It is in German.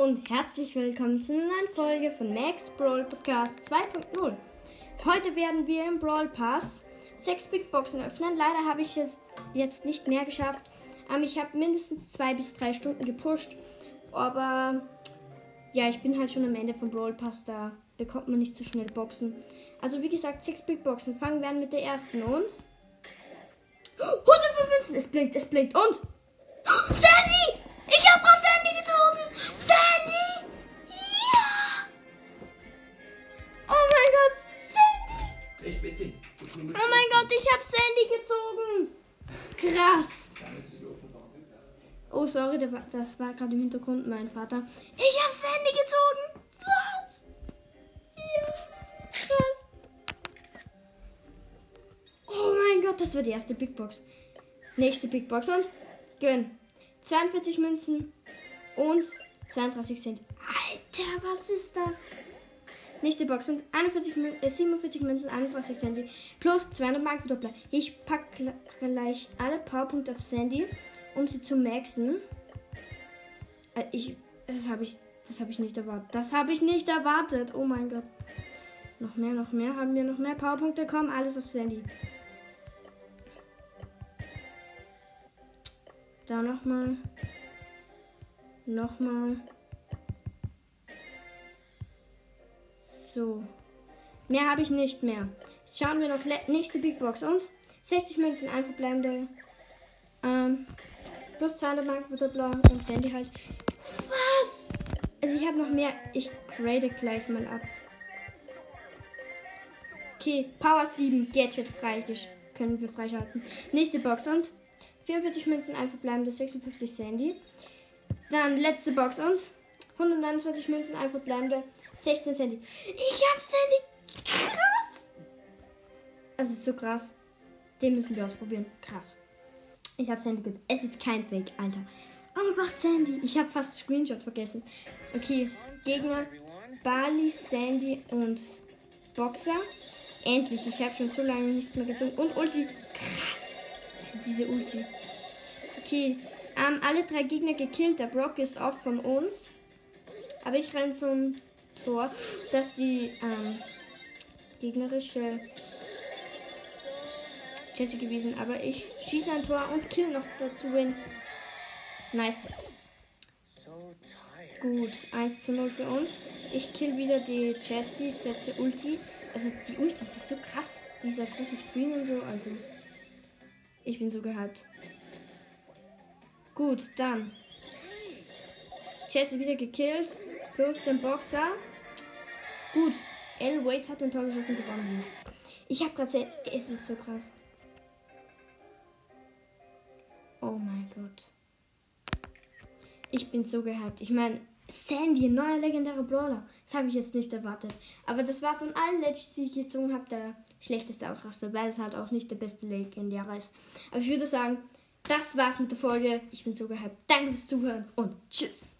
und herzlich willkommen zu einer neuen Folge von Max Brawl Podcast 2.0. Heute werden wir im Brawl Pass sechs Big Boxen öffnen. Leider habe ich es jetzt nicht mehr geschafft. Aber ich habe mindestens zwei bis drei Stunden gepusht. Aber ja, ich bin halt schon am Ende vom Brawl Pass. Da bekommt man nicht so schnell Boxen. Also wie gesagt, sechs Big Boxen. Fangen wir an mit der ersten und 115. Es blinkt, es blinkt und Sandy! Oh, sorry, das war gerade im Hintergrund mein Vater. Ich habe Sandy gezogen! Was? Ja! Krass! Oh mein Gott, das war die erste Big Box. Nächste Big Box und gönn. 42 Münzen und 32 Cent. Alter, was ist das? Nächste Box und 41 Mün äh, 47 Münzen, 31 Cent plus 200 Mark Verdoppler. Ich pack gl- gleich alle Powerpunkte auf Sandy, um sie zu maxen. Äh, ich, das habe ich, das habe ich nicht erwartet. Das habe ich nicht erwartet. Oh mein Gott. Noch mehr, noch mehr. Haben wir noch mehr Powerpunkte? Komm, alles auf Sandy. Da nochmal. Nochmal. So. Mehr habe ich nicht mehr. Jetzt schauen wir noch nächste Big Box und 60 Münzen, ein verbleibende. Ähm, plus 200 Mark Verdoppler und Sandy halt. Was? Also ich habe noch mehr. Ich grade gleich mal ab. Okay, Power 7, Gadget frei können wir freischalten. Nächste Box und 44 Münzen, ein verbleibende 56 Sandy. Dann letzte Box und 129 Münzen, ein verbleibende 16 Sandy. Ich hab Sandy. Krass. Das ist so krass. Den müssen wir ausprobieren. Krass. Ich hab Sandy gut. Es ist kein Fake, Alter. Einfach Sandy. Ich habe fast Screenshot vergessen. Okay, Gegner. Bali, Sandy und Boxer. Endlich. Ich habe schon so lange nichts mehr gezogen. Und Ulti. Krass. Also diese Ulti. Okay. Ähm, alle drei Gegner gekillt. Der Brock ist auch von uns. Aber ich renne zum Tor, dass die ähm, gegnerische Jessie gewesen. Aber ich schieße ein Tor und kill noch dazu win. Nice. Gut, 1 zu 0 für uns. Ich kill wieder die Jessie, setze Ulti. Also die Ulti, das ist so krass. Dieser große Screen und so. Also, ich bin so gehypt. Gut, dann. Jessie wieder gekillt. Plus den Boxer. Gut. L. Waits hat den Tor geschossen gewonnen. Ich habe gerade Es ist so krass. Oh mein Gott. Ich bin so gehypt. Ich meine, Sandy, neuer legendärer Brawler. Das habe ich jetzt nicht erwartet. Aber das war von allen Legends, die ich gezogen habe, der schlechteste Ausraster, weil es halt auch nicht der beste legendäre ist. Aber ich würde sagen, das war's mit der Folge. Ich bin so gehypt. Danke fürs Zuhören und tschüss.